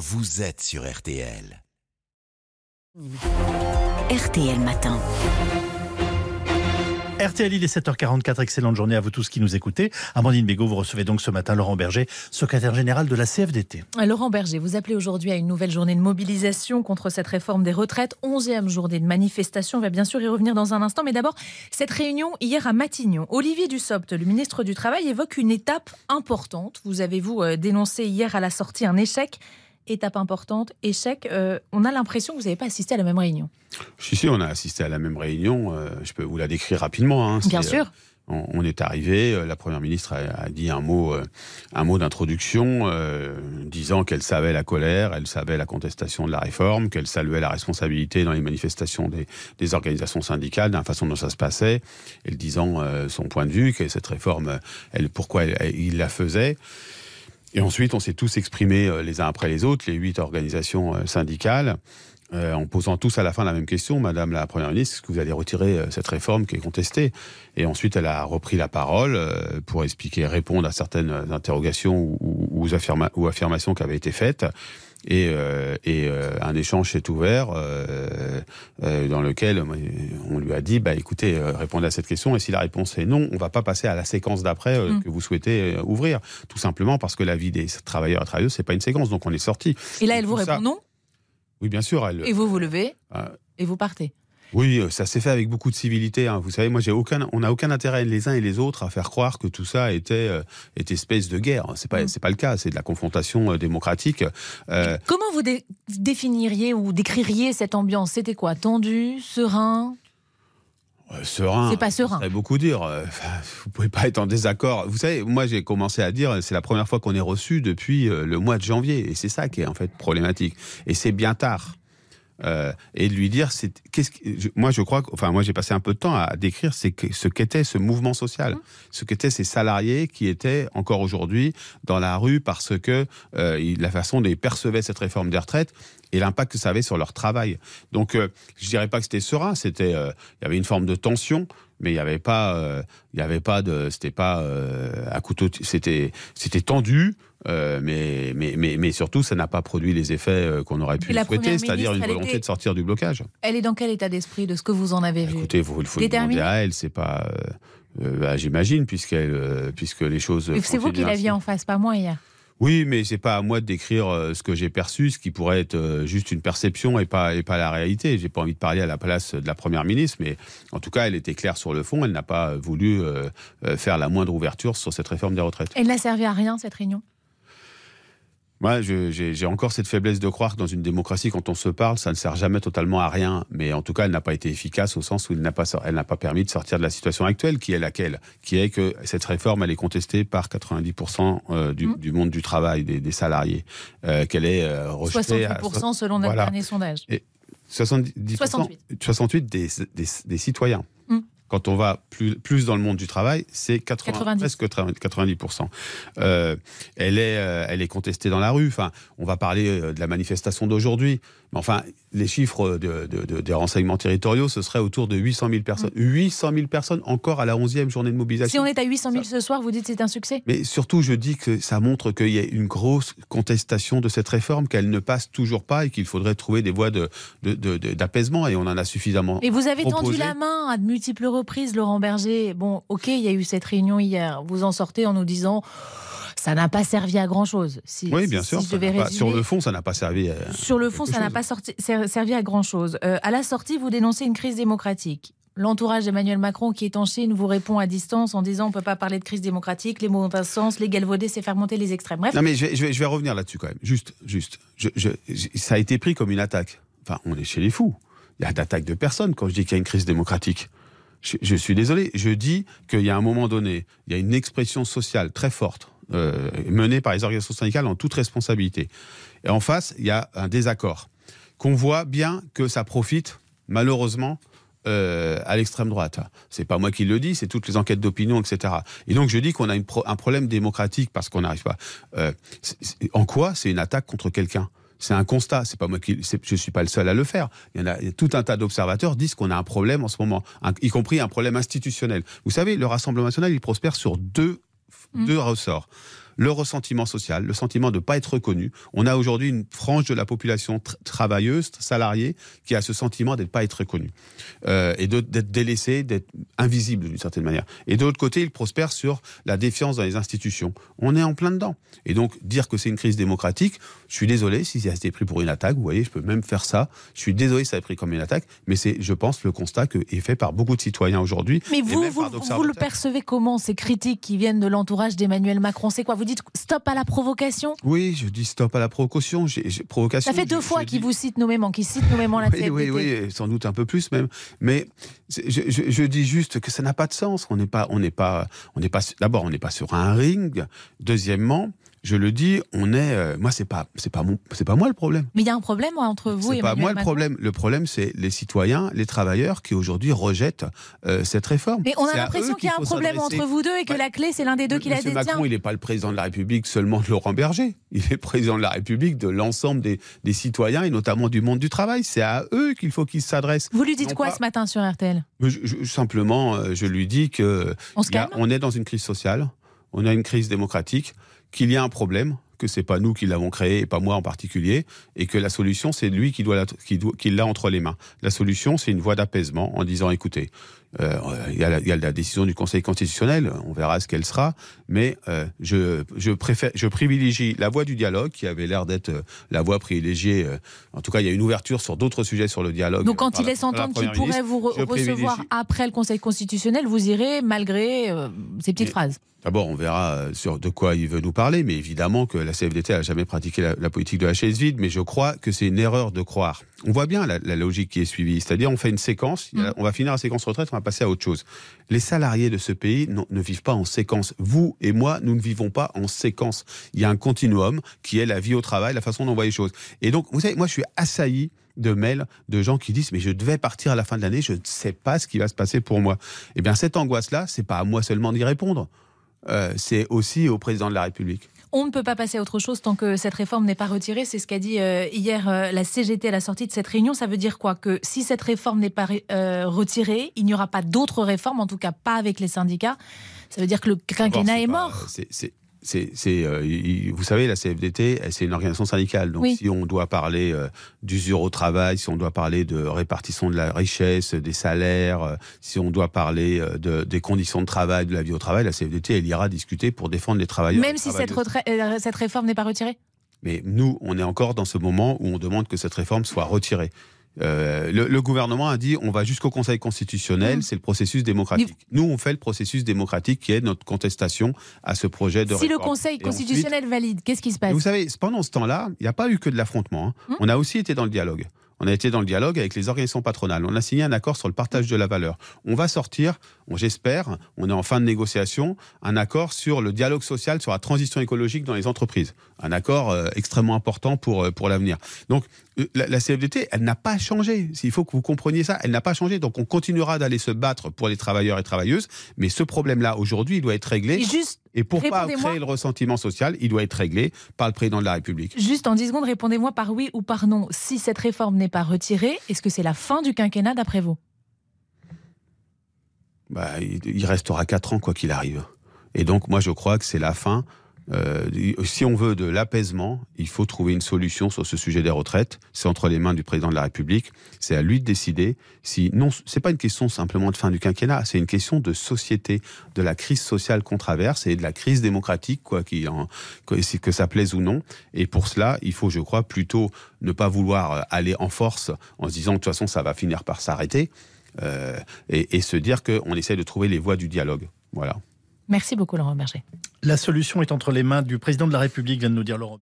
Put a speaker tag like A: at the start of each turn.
A: vous êtes sur RTL.
B: RTL Matin.
C: RTL, il est 7h44. Excellente journée à vous tous qui nous écoutez. Amandine Bégaud, vous recevez donc ce matin Laurent Berger, secrétaire général de la CFDT.
D: Laurent Berger, vous appelez aujourd'hui à une nouvelle journée de mobilisation contre cette réforme des retraites. Onzième journée de manifestation. On va bien sûr y revenir dans un instant. Mais d'abord, cette réunion hier à Matignon. Olivier Dussopt, le ministre du Travail, évoque une étape importante. Vous avez-vous euh, dénoncé hier à la sortie un échec étape importante, échec. Euh, on a l'impression que vous n'avez pas assisté à la même réunion.
E: Si, si, on a assisté à la même réunion. Euh, je peux vous la décrire rapidement. Hein.
D: Bien sûr.
E: Euh, on, est arrivé, la première ministre a, dit un mot, un mot d'introduction, disant qu'elle savait la colère, elle savait la contestation de la réforme, qu'elle saluait la responsabilité dans les manifestations des, des organisations syndicales, la façon dont ça se passait, elle disant son point de vue, que cette réforme, elle, pourquoi il la faisait. Et ensuite, on s'est tous exprimés euh, les uns après les autres, les huit organisations euh, syndicales, euh, en posant tous à la fin la même question, Madame la Première ministre, est-ce que vous allez retirer cette réforme qui est contestée? Et ensuite, elle a repris la parole pour expliquer, répondre à certaines interrogations ou, ou affirmations qui avaient été faites et, euh, et euh, un échange s'est ouvert euh, dans lequel on lui a dit bah écoutez répondez à cette question et si la réponse est non on va pas passer à la séquence d'après mm. que vous souhaitez ouvrir. Tout simplement parce que la vie des travailleurs et travailleuses c'est pas une séquence donc on est sorti.
D: Et là elle vous répond non?
E: Oui bien sûr elle
D: et vous vous levez et vous partez
E: oui, euh, ça s'est fait avec beaucoup de civilité. Hein. Vous savez, moi, j'ai aucun, on n'a aucun intérêt les uns et les autres à faire croire que tout ça était, euh, espèce de guerre. C'est pas, mm. c'est pas le cas. C'est de la confrontation euh, démocratique.
D: Comment vous définiriez ou décririez cette ambiance? C'était quoi? Tendu, serein?
E: Serein.
D: C'est pas serein.
E: Ça beaucoup dire. vous pouvez pas être en désaccord. Vous savez, moi j'ai commencé à dire, c'est la première fois qu'on est reçu depuis le mois de janvier, et c'est ça qui est en fait problématique. Et c'est bien tard. Euh, et de lui dire c'est qu'est-ce que, moi je crois enfin moi j'ai passé un peu de temps à décrire c'est ce qu'était ce mouvement social mmh. ce qu'étaient ces salariés qui étaient encore aujourd'hui dans la rue parce que euh, la façon dont ils percevaient cette réforme des retraites et l'impact que ça avait sur leur travail donc euh, je dirais pas que c'était serein c'était il y avait une forme de tension mais il n'y avait pas il y avait pas de c'était pas à couteau c'était c'était tendu euh, mais, mais, mais, mais, surtout, ça n'a pas produit les effets euh, qu'on aurait pu souhaiter, c'est-à-dire une volonté de sortir du blocage.
D: Elle est dans quel état d'esprit de ce que vous en avez vu?
E: Écoutez, vous, il faut demander à elle, c'est pas. Euh, bah, J'imagine, puisqu'elle, puisque les choses.
D: C'est vous qui l'aviez en face, pas moi hier.
E: Oui, mais c'est pas à moi de décrire ce que j'ai perçu, ce qui pourrait être juste une perception et pas, et pas la réalité. J'ai pas envie de parler à la place de la première ministre, mais en tout cas, elle était claire sur le fond. Elle n'a pas voulu faire la moindre ouverture sur cette réforme des retraites.
D: Elle n'a servi à rien, cette réunion?
E: Moi, j'ai encore cette faiblesse de croire que dans une démocratie, quand on se parle, ça ne sert jamais totalement à rien. Mais en tout cas, elle n'a pas été efficace au sens où elle n'a pas, elle n'a pas permis de sortir de la situation actuelle, qui est laquelle? Qui est que cette réforme, elle est contestée par 90% euh, du, mmh. du, monde du travail, des, des salariés, euh, qu'elle est euh, rejetée
D: 68% selon notre dernier sondage.
E: Et 70, 68. 68 des, des, des citoyens. Quand on va plus, plus dans le monde du travail, c'est 80, presque 90%. Euh, elle, est, euh, elle est contestée dans la rue. Enfin, on va parler euh, de la manifestation d'aujourd'hui. Mais enfin, les chiffres de, des renseignements territoriaux, ce serait autour de 800 000 personnes. 800 mm. 000 personnes encore à la 11e journée de mobilisation.
D: Si on est à 800 000 ce soir, vous dites que c'est un succès?
E: Mais surtout, je dis que ça montre qu'il y a une grosse contestation de cette réforme, qu'elle ne passe toujours pas et qu'il faudrait trouver des voies d'apaisement. Et on en a suffisamment.
D: Et vous avez tendu la main à de multiples reprises, Laurent Berger. Bon, ok, il y a eu cette réunion hier. Vous en sortez en nous disant ça n'a pas servi à grand chose.
E: oui, bien sûr. sur le fond, ça n'a pas servi. À
D: sur le fond, ça n'a pas servi à grand chose. Euh, à la sortie, vous dénoncez une crise démocratique. L'entourage d'Emmanuel Macron, qui est en Chine, vous répond à distance en disant on ne peut pas parler de crise démocratique, les mots ont un sens, les galvaudés, c'est faire monter les extrêmes. Bref.
E: Non, mais je vais, revenir là-dessus quand même. Juste, juste. ça a été pris comme une attaque. Enfin, on est chez les fous. Il y a d'attaque de personnes quand je dis qu'il y a une crise démocratique. Je, suis désolé. Je dis qu'il y a un moment donné, il y a une expression sociale très forte euh, menée par les organisations syndicales en toute responsabilité. Et en face, il y a un désaccord qu'on voit bien que ça profite malheureusement euh, à l'extrême droite. C'est pas moi qui le dis, c'est toutes les enquêtes d'opinion, etc. Et donc je dis qu'on a un problème démocratique parce qu'on n'arrive pas. Euh, en quoi c'est une attaque contre quelqu'un? C'est un constat. C'est pas moi qui, je suis pas le seul à le faire. Il y en a, tout un tas d'observateurs disent qu'on a un problème en ce moment, y compris un problème institutionnel. Vous savez, le Rassemblement national, il prospère sur deux Mmh. deux ressorts. Le ressentiment social, le sentiment de ne pas être reconnu. On a aujourd'hui une frange de la population travailleuse, salariée, qui a ce sentiment d'être pas être reconnu euh, et d'être délaissé, d'être invisible d'une certaine manière. Et de l'autre côté, il prospère sur la défiance dans les institutions. On est en plein dedans. Et donc, dire que c'est une crise démocratique, je suis désolé si ça a été pris pour une attaque. Vous voyez, je peux même faire ça. Je suis désolé si ça a été pris comme une attaque, mais c'est, je pense, le constat que est fait par beaucoup de citoyens aujourd'hui.
D: Mais vous, vous, vous le percevez comment, ces critiques qui viennent de l'entourage d'Emmanuel Macron? C'est quoi? Vous dites stop à la provocation
E: Oui, je dis stop à la provocation. provocation
D: ça fait deux fois qu'il vous cite nommément, qu'il cite nommément la
E: oui, Oui, oui, sans doute un peu plus même. Mais je, je dis juste que ça n'a pas de sens. On n'est pas, on n'est pas, on n'est pas. D'abord, on n'est pas sur un ring. Deuxièmement, je le dis, on est. Euh, moi, c'est pas, c'est pas mon, c'est pas moi le problème.
D: Mais il y a un problème entre vous et
E: C'est pas moi le problème. Le problème, c'est les citoyens, les travailleurs qui aujourd'hui rejettent euh, cette réforme.
D: Mais on a l'impression qu'il y a un problème entre vous deux et que la clé, c'est l'un des deux qui la détient.
E: Macron, il n'est pas le président de la République seulement de Laurent Berger. Il est président de la République de l'ensemble des, des, citoyens et notamment du monde du travail. C'est à eux qu'il faut qu'ils s'adressent.
D: Vous lui dites quoi ce matin sur RTL
E: Simplement, euh, je lui dis que
D: on,
E: on est dans une crise sociale, on a une crise démocratique qu'il y a un problème, que c'est pas nous qui l'avons créé et pas moi en particulier, et que la solution c'est lui qui doit qui l'a entre les mains. La solution c'est une voie d'apaisement en disant écoutez, euh, il y, a la décision du Conseil constitutionnel, on verra ce qu'elle sera, mais euh, je, je, préfère, je privilégie la voie du dialogue, qui avait l'air d'être euh, la voie privilégiée. en tout cas, il y a une ouverture sur d'autres sujets sur le dialogue.
D: Donc, quand il laisse entendre qu'il pourrait vous recevoir après le Conseil constitutionnel, vous irez malgré ces petites phrases?
E: D'abord, on verra sur de quoi il veut nous parler, mais évidemment que la CFDT n'a jamais pratiqué la, politique de la chaise vide, mais je crois que c'est une erreur de croire. On voit bien la, logique qui est suivie, c'est-à-dire on fait une séquence, mm. on va finir la séquence retraite, on va passer à autre chose. Les salariés de ce pays ne vivent pas en séquence. Vous et moi, nous ne vivons pas en séquence. Il y a un continuum qui est la vie au travail, la façon dont on voit les choses. Et donc, vous savez, moi, je suis assailli de mails de gens qui disent mais je devais partir à la fin de l'année, je ne sais pas ce qui va se passer pour moi. Eh bien, cette angoisse-là, c'est pas à moi seulement d'y répondre. Euh, c'est aussi au président de la République.
D: On ne peut pas passer à autre chose tant que cette réforme n'est pas retirée. C'est ce qu'a dit euh, hier euh, la CGT à la sortie de cette réunion. Ça veut dire quoi? Que si cette réforme n'est pas euh, retirée, il n'y aura pas d'autres réformes, en tout cas pas avec les syndicats. Ça veut dire que le quinquennat est, mort
E: c'est, euh, vous savez, la CFDT, c'est une organisation syndicale. Donc, si on doit parler euh, d'usure au travail, si on doit parler de répartition de la richesse, des salaires, euh, si on doit parler de, des conditions de travail, de la vie au travail, la CFDT, elle ira discuter pour défendre les travailleurs.
D: Même si cette, cette réforme n'est pas retirée?
E: Mais nous, on est encore dans ce moment où on demande que cette réforme soit retirée. Euh, le, gouvernement a dit on va jusqu'au Conseil constitutionnel, mmh. c'est le processus démocratique. Nous, on fait le processus démocratique qui est notre contestation à ce projet de
D: si le Conseil constitutionnel valide, qu'est-ce qui se passe
E: Vous savez, pendant ce temps-là, il n'y a pas eu que de l'affrontement. Hein. Mmh. On a aussi été dans le dialogue. On a été dans le dialogue avec les organisations patronales. On a signé un accord sur le partage de la valeur. On va sortir, j'espère, on est en fin de négociation, un accord sur le dialogue social, sur la transition écologique dans les entreprises. Un accord euh, extrêmement important pour, euh, pour l'avenir. Donc, euh, la, CFDT, elle n'a pas changé. Il faut que vous compreniez ça. Elle n'a pas changé. Donc, on continuera d'aller se battre pour les travailleurs et travailleuses. Mais ce problème-là, aujourd'hui, il doit être réglé.
D: Et juste
E: et pour pas créer le ressentiment social, il doit être réglé par le président de la République.
D: Juste en 10 secondes, répondez-moi par oui ou par non. Si cette réforme n'est pas retirée, est-ce que c'est la fin du quinquennat d'après vous?
E: Bah, il restera 4 ans quoi qu'il arrive. Et donc moi je crois que c'est la fin euh, si on veut de l'apaisement, il faut trouver une solution sur ce sujet des retraites. C'est entre les mains du président de la République. C'est à lui de décider si non, c'est pas une question simplement de fin du quinquennat. C'est une question de société, de la crise sociale qu'on traverse et de la crise démocratique, quoi, qui en, que, que ça plaise ou non. Et pour cela, il faut, je crois, plutôt ne pas vouloir aller en force en se disant de toute façon ça va finir par s'arrêter euh, et, et se dire qu'on essaie de trouver les voies du dialogue. Voilà.
D: Merci beaucoup, Laurent Berger.
C: La solution est entre les mains du président de la République, vient de nous dire Laurent.